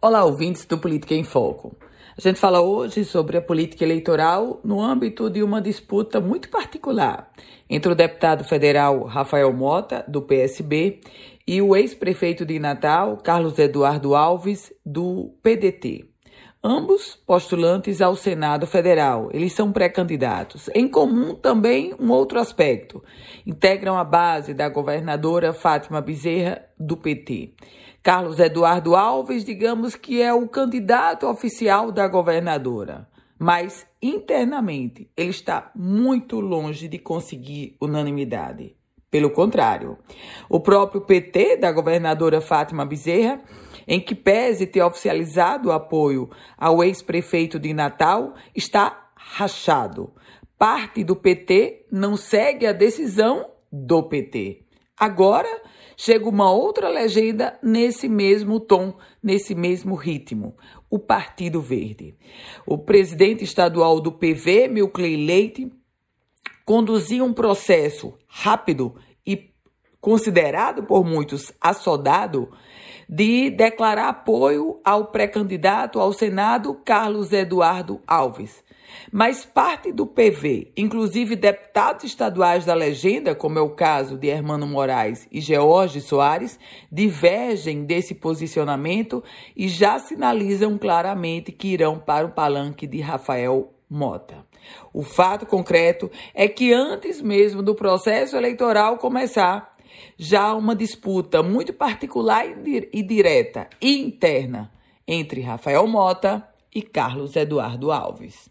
Olá, ouvintes do Política em Foco. A gente fala hoje sobre a política eleitoral no âmbito de uma disputa muito particular entre o deputado federal Rafael Mota, do PSB, e o ex-prefeito de Natal, Carlos Eduardo Alves, do PDT. Ambos postulantes ao Senado Federal. Eles são pré-candidatos. Em comum também um outro aspecto. Integram a base da governadora Fátima Bezerra, do PT. Carlos Eduardo Alves, digamos que é o candidato oficial da governadora. Mas internamente ele está muito longe de conseguir unanimidade. Pelo contrário, o próprio PT da governadora Fátima Bezerra em que pese ter oficializado o apoio ao ex-prefeito de Natal, está rachado. Parte do PT não segue a decisão do PT. Agora chega uma outra legenda nesse mesmo tom, nesse mesmo ritmo. O Partido Verde. O presidente estadual do PV, Milcley Leite, conduzia um processo rápido e considerado por muitos assodado de declarar apoio ao pré-candidato ao Senado Carlos Eduardo Alves. Mas parte do PV, inclusive deputados estaduais da legenda, como é o caso de Hermano Moraes e George Soares, divergem desse posicionamento e já sinalizam claramente que irão para o palanque de Rafael Mota. O fato concreto é que antes mesmo do processo eleitoral começar, já uma disputa muito particular e direta e interna entre Rafael Mota e Carlos Eduardo Alves.